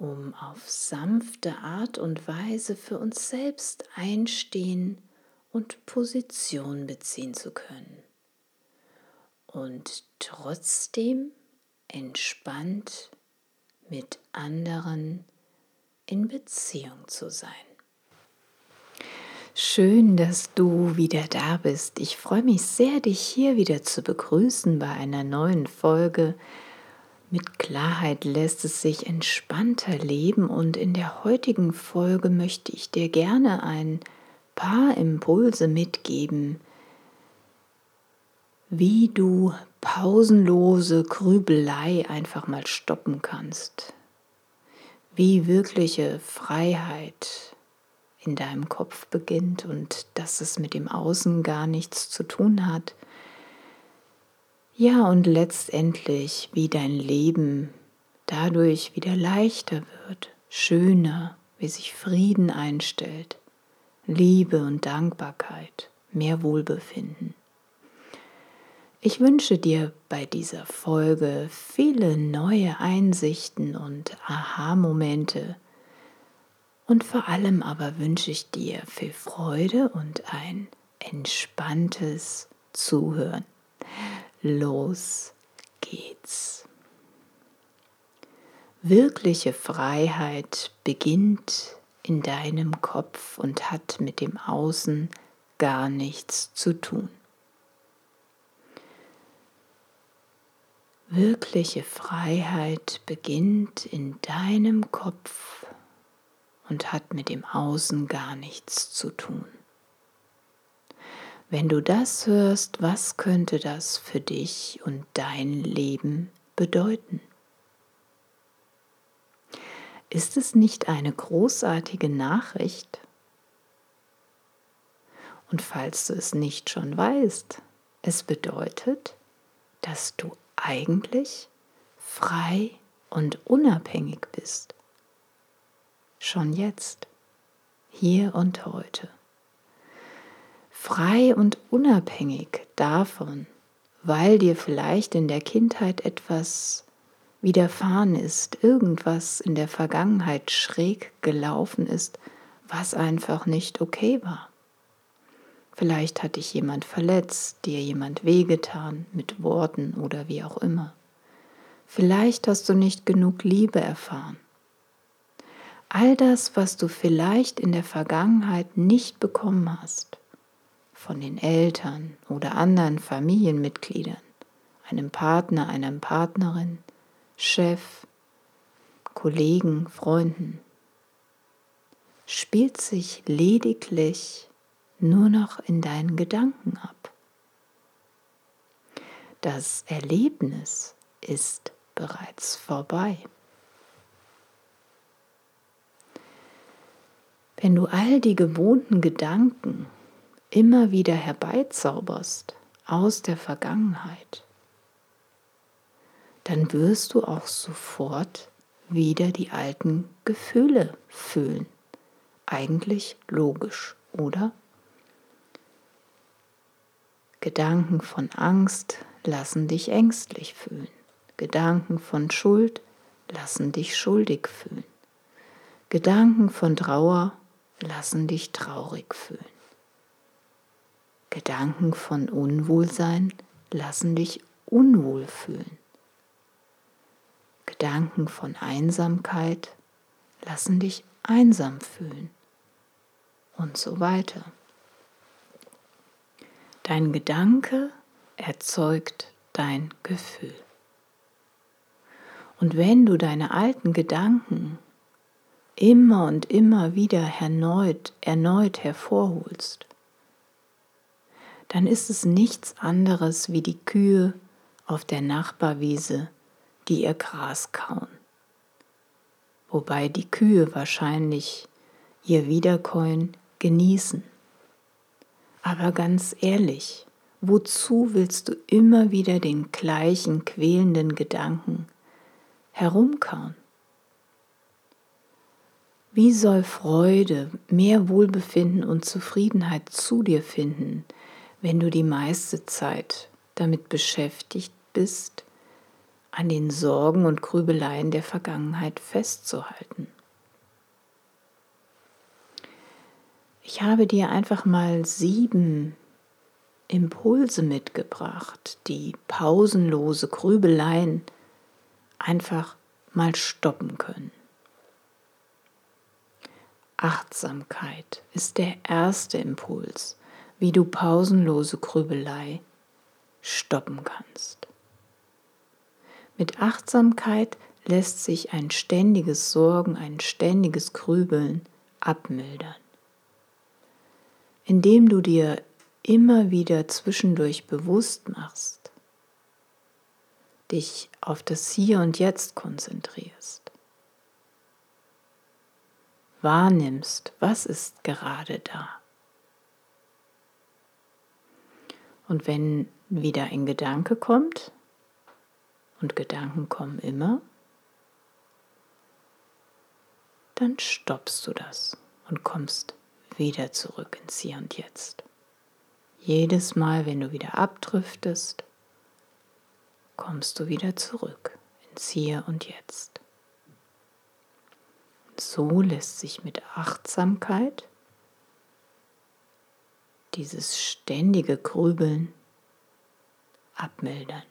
um auf sanfte Art und Weise für uns selbst einstehen und Position beziehen zu können. Und trotzdem entspannt mit anderen in Beziehung zu sein. Schön, dass du wieder da bist. Ich freue mich sehr, dich hier wieder zu begrüßen bei einer neuen Folge mit Klarheit lässt es sich entspannter leben und in der heutigen Folge möchte ich dir gerne ein paar Impulse mitgeben, wie du pausenlose Grübelei einfach mal stoppen kannst, wie wirkliche Freiheit in deinem Kopf beginnt und dass es mit dem Außen gar nichts zu tun hat, ja, und letztendlich, wie dein Leben dadurch wieder leichter wird, schöner, wie sich Frieden einstellt, Liebe und Dankbarkeit, mehr Wohlbefinden. Ich wünsche dir bei dieser Folge viele neue Einsichten und Aha-Momente und vor allem aber wünsche ich dir viel Freude und ein entspanntes Zuhören los geht's. Wirkliche Freiheit beginnt in deinem Kopf und hat mit dem Außen gar nichts zu tun. Wirkliche Freiheit beginnt in deinem Kopf und hat mit dem Außen gar nichts zu tun. Wenn du das hörst, was könnte das für dich und dein Leben bedeuten? Ist es nicht eine großartige Nachricht? Und falls du es nicht schon weißt, es bedeutet, dass du eigentlich frei und unabhängig bist. Schon jetzt, hier und heute frei und unabhängig davon, weil dir vielleicht in der Kindheit etwas widerfahren ist, irgendwas in der Vergangenheit schräg gelaufen ist, was einfach nicht okay war. Vielleicht hat dich jemand verletzt, dir jemand wehgetan mit Worten oder wie auch immer. Vielleicht hast du nicht genug Liebe erfahren. All das, was du vielleicht in der Vergangenheit nicht bekommen hast, von den Eltern oder anderen Familienmitgliedern, einem Partner, einer Partnerin, Chef, Kollegen, Freunden, spielt sich lediglich nur noch in deinen Gedanken ab. Das Erlebnis ist bereits vorbei. Wenn du all die gewohnten Gedanken immer wieder herbeizauberst aus der Vergangenheit, dann wirst du auch sofort wieder die alten Gefühle fühlen. Eigentlich logisch, oder? Gedanken von Angst lassen dich ängstlich fühlen. Gedanken von Schuld lassen dich schuldig fühlen. Gedanken von Trauer lassen dich traurig fühlen. Gedanken von Unwohlsein lassen dich unwohl fühlen. Gedanken von Einsamkeit lassen dich einsam fühlen und so weiter. Dein Gedanke erzeugt dein Gefühl. Und wenn du deine alten Gedanken immer und immer wieder erneut, erneut hervorholst, dann ist es nichts anderes wie die Kühe auf der Nachbarwiese, die ihr Gras kauen. Wobei die Kühe wahrscheinlich ihr Wiederkäuen genießen. Aber ganz ehrlich, wozu willst du immer wieder den gleichen quälenden Gedanken herumkauen? Wie soll Freude, mehr Wohlbefinden und Zufriedenheit zu dir finden, wenn du die meiste Zeit damit beschäftigt bist, an den Sorgen und Grübeleien der Vergangenheit festzuhalten? Ich habe dir einfach mal sieben Impulse mitgebracht, die pausenlose Grübeleien einfach mal stoppen können. Achtsamkeit ist der erste Impuls, wie du pausenlose Grübelei stoppen kannst. Mit Achtsamkeit lässt sich ein ständiges Sorgen, ein ständiges Grübeln abmildern. Indem du dir immer wieder zwischendurch bewusst machst, dich auf das Hier und Jetzt konzentrierst wahrnimmst, was ist gerade da. Und wenn wieder ein Gedanke kommt, und Gedanken kommen immer, dann stoppst du das und kommst wieder zurück ins Hier und Jetzt. Jedes Mal, wenn du wieder abdriftest, kommst du wieder zurück ins Hier und Jetzt. So lässt sich mit Achtsamkeit dieses ständige Grübeln abmildern.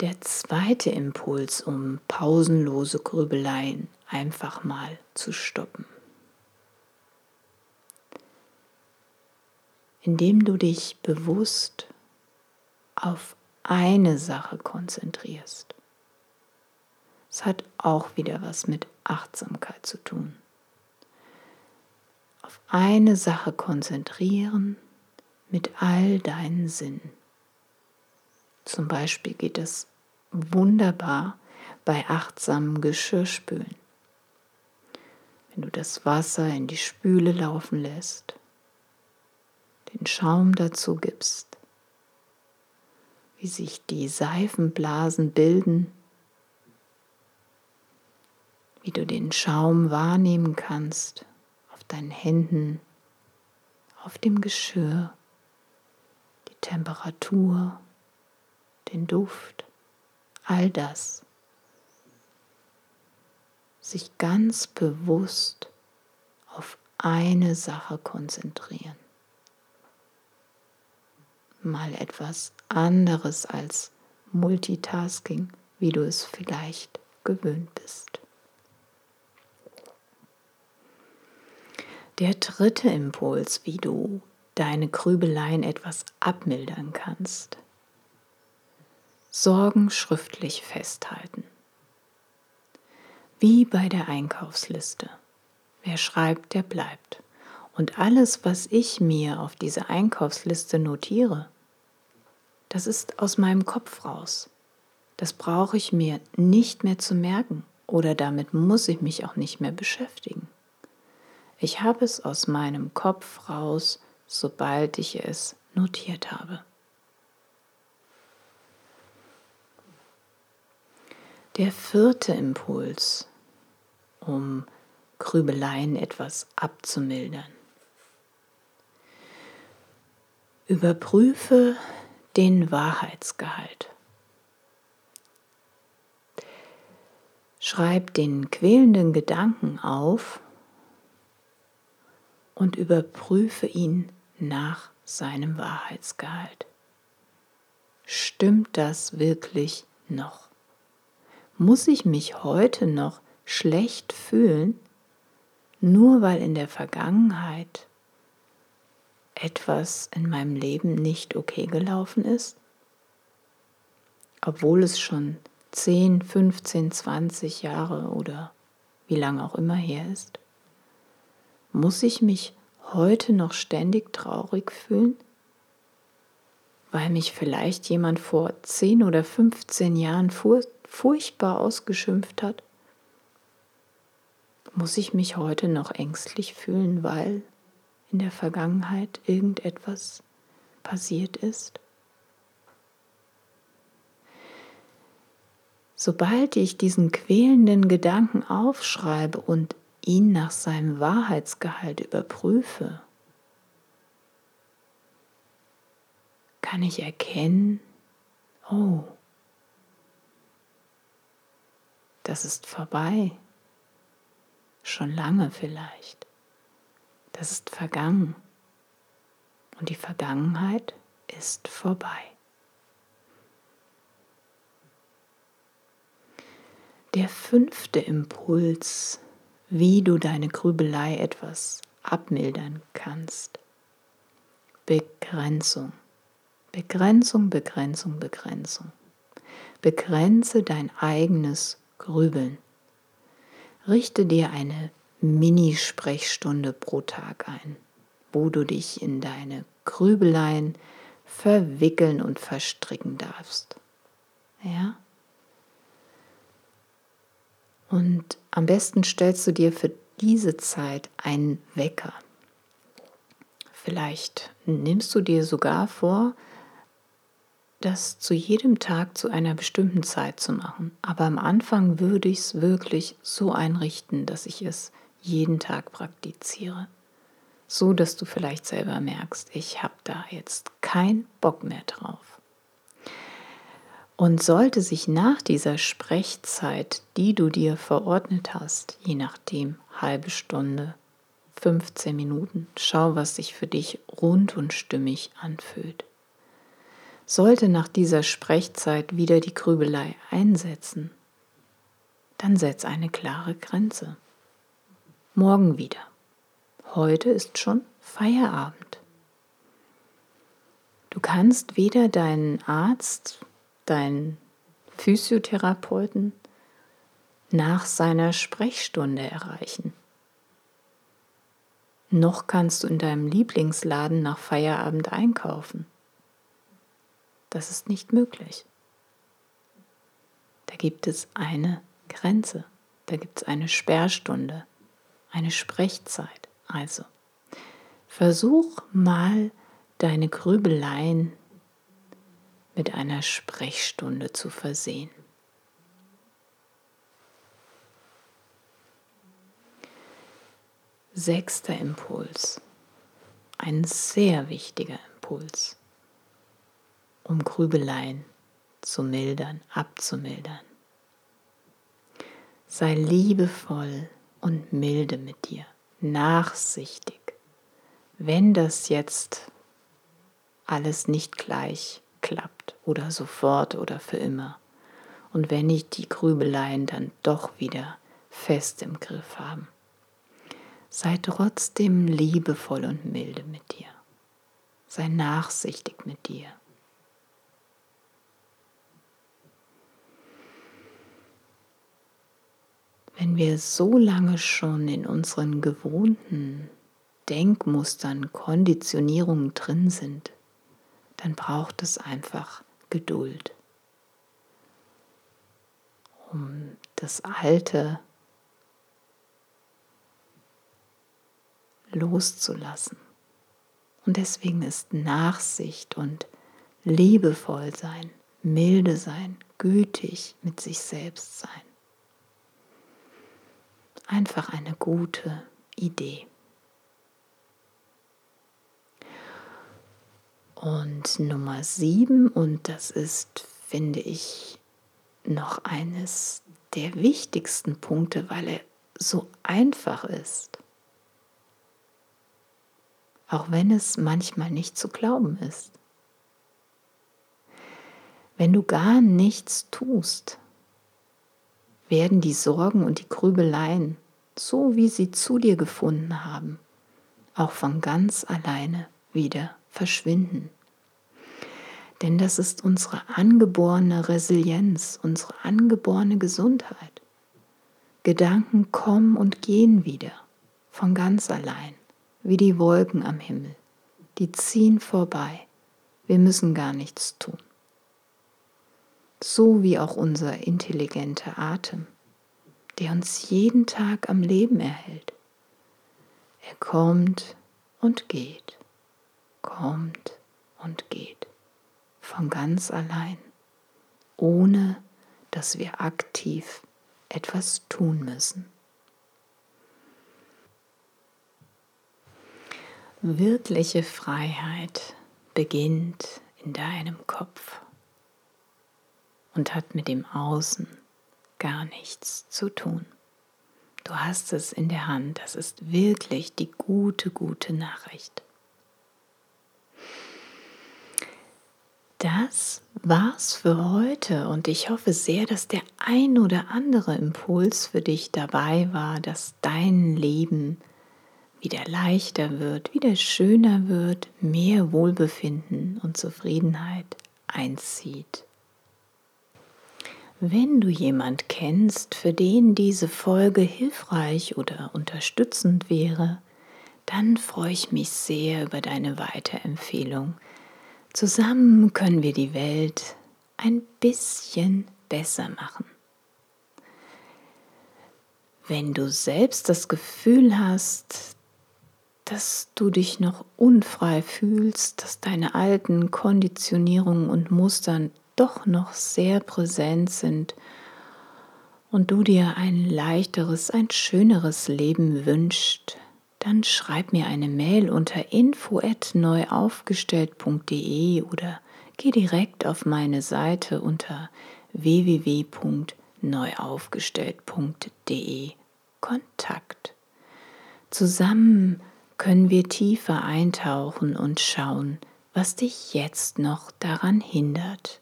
Der zweite Impuls, um pausenlose Grübeleien einfach mal zu stoppen. Indem du dich bewusst auf eine Sache konzentrierst. Es hat auch wieder was mit Achtsamkeit zu tun. Auf eine Sache konzentrieren mit all deinen Sinnen. Zum Beispiel geht es wunderbar bei achtsamem Geschirrspülen. Wenn du das Wasser in die Spüle laufen lässt, den Schaum dazu gibst, wie sich die Seifenblasen bilden wie du den Schaum wahrnehmen kannst deinen Händen, auf dem Geschirr, die Temperatur, den Duft, all das. Sich ganz bewusst auf eine Sache konzentrieren. Mal etwas anderes als Multitasking, wie du es vielleicht gewöhnt bist. Der dritte Impuls, wie du deine Grübeleien etwas abmildern kannst. Sorgen schriftlich festhalten. Wie bei der Einkaufsliste. Wer schreibt, der bleibt. Und alles, was ich mir auf diese Einkaufsliste notiere, das ist aus meinem Kopf raus. Das brauche ich mir nicht mehr zu merken oder damit muss ich mich auch nicht mehr beschäftigen. Ich habe es aus meinem Kopf raus, sobald ich es notiert habe. Der vierte Impuls, um Grübeleien etwas abzumildern. Überprüfe den Wahrheitsgehalt. Schreib den quälenden Gedanken auf und überprüfe ihn nach seinem Wahrheitsgehalt. Stimmt das wirklich noch? Muss ich mich heute noch schlecht fühlen, nur weil in der Vergangenheit etwas in meinem Leben nicht okay gelaufen ist? Obwohl es schon 10, 15, 20 Jahre oder wie lange auch immer her ist? Muss ich mich heute noch ständig traurig fühlen? Weil mich vielleicht jemand vor 10 oder 15 Jahren furchtbar ausgeschimpft hat? Muss ich mich heute noch ängstlich fühlen, weil in der Vergangenheit irgendetwas passiert ist? Sobald ich diesen quälenden Gedanken aufschreibe und ihn nach seinem Wahrheitsgehalt überprüfe, kann ich erkennen, oh, das ist vorbei, schon lange vielleicht, das ist vergangen. Und die Vergangenheit ist vorbei. Der fünfte Impuls wie du deine Grübelei etwas abmildern kannst. Begrenzung. Begrenzung, Begrenzung, Begrenzung. Begrenze dein eigenes Grübeln. Richte dir eine Mini-Sprechstunde pro Tag ein, wo du dich in deine Grübeleien verwickeln und verstricken darfst. Ja? Und am besten stellst du dir für diese Zeit einen Wecker. Vielleicht nimmst du dir sogar vor, das zu jedem Tag zu einer bestimmten Zeit zu machen. Aber am Anfang würde ich es wirklich so einrichten, dass ich es jeden Tag praktiziere. So dass du vielleicht selber merkst, ich habe da jetzt keinen Bock mehr drauf. Und sollte sich nach dieser Sprechzeit, die du dir verordnet hast, je nachdem halbe Stunde, 15 Minuten, schau, was sich für dich rund und stimmig anfühlt. Sollte nach dieser Sprechzeit wieder die Grübelei einsetzen, dann setz eine klare Grenze. Morgen wieder. Heute ist schon Feierabend. Du kannst weder deinen Arzt deinen Physiotherapeuten nach seiner Sprechstunde erreichen. Noch kannst du in deinem Lieblingsladen nach Feierabend einkaufen. Das ist nicht möglich. Da gibt es eine Grenze, da gibt es eine Sperrstunde, eine Sprechzeit. Also, versuch mal deine Grübeleien mit einer Sprechstunde zu versehen. Sechster Impuls, ein sehr wichtiger Impuls, um Grübeleien zu mildern, abzumildern. Sei liebevoll und milde mit dir, nachsichtig. Wenn das jetzt alles nicht gleich klappt oder sofort oder für immer. Und wenn ich die Grübeleien dann doch wieder fest im Griff haben. Sei trotzdem liebevoll und milde mit dir. Sei nachsichtig mit dir. Wenn wir so lange schon in unseren gewohnten Denkmustern, Konditionierungen drin sind, dann braucht es einfach Geduld, um das Alte loszulassen. Und deswegen ist Nachsicht und liebevoll sein, milde sein, gütig mit sich selbst sein. Einfach eine gute Idee. Und Nummer sieben, und das ist, finde ich, noch eines der wichtigsten Punkte, weil er so einfach ist. Auch wenn es manchmal nicht zu glauben ist. Wenn du gar nichts tust, werden die Sorgen und die Grübeleien, so wie sie zu dir gefunden haben, auch von ganz alleine wieder verschwinden. Denn das ist unsere angeborene Resilienz, unsere angeborene Gesundheit. Gedanken kommen und gehen wieder von ganz allein, wie die Wolken am Himmel. Die ziehen vorbei. Wir müssen gar nichts tun. So wie auch unser intelligenter Atem, der uns jeden Tag am Leben erhält. Er kommt und geht, kommt und geht, von ganz allein, ohne dass wir aktiv etwas tun müssen. Wirkliche Freiheit beginnt in deinem Kopf und hat mit dem Außen gar nichts zu tun. Du hast es in der Hand. Das ist wirklich die gute, gute Nachricht. Das war's für heute und ich hoffe sehr, dass der ein oder andere Impuls für dich dabei war, dass dein Leben wieder leichter wird, wieder schöner wird, mehr Wohlbefinden und Zufriedenheit einzieht. Wenn du jemand kennst, für den diese Folge hilfreich oder unterstützend wäre, dann freue ich mich sehr über deine Weiterempfehlung. Zusammen können wir die Welt ein bisschen besser machen. Wenn du selbst das Gefühl hast, dass du dich noch unfrei fühlst, dass deine alten Konditionierungen und Mustern doch noch sehr präsent sind und du dir ein leichteres, ein schöneres Leben wünschst, dann schreib mir eine Mail unter info@neuaufgestellt.de oder geh direkt auf meine Seite unter www.neuaufgestellt.de Kontakt. Zusammen können wir tiefer eintauchen und schauen, was dich jetzt noch daran hindert,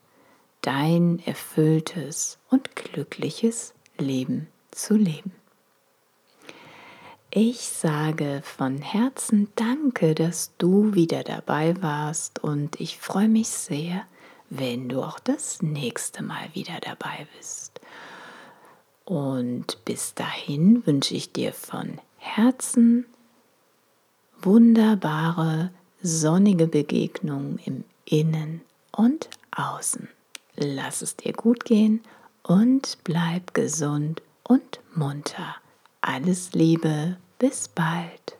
dein erfülltes und glückliches Leben zu leben. Ich sage von Herzen Danke, dass du wieder dabei warst und ich freue mich sehr, wenn du auch das nächste Mal wieder dabei bist. Und bis dahin wünsche ich dir von Herzen wunderbare, sonnige Begegnungen im Innen und Außen. Lass es dir gut gehen und bleib gesund und munter. Alles Liebe, bis bald.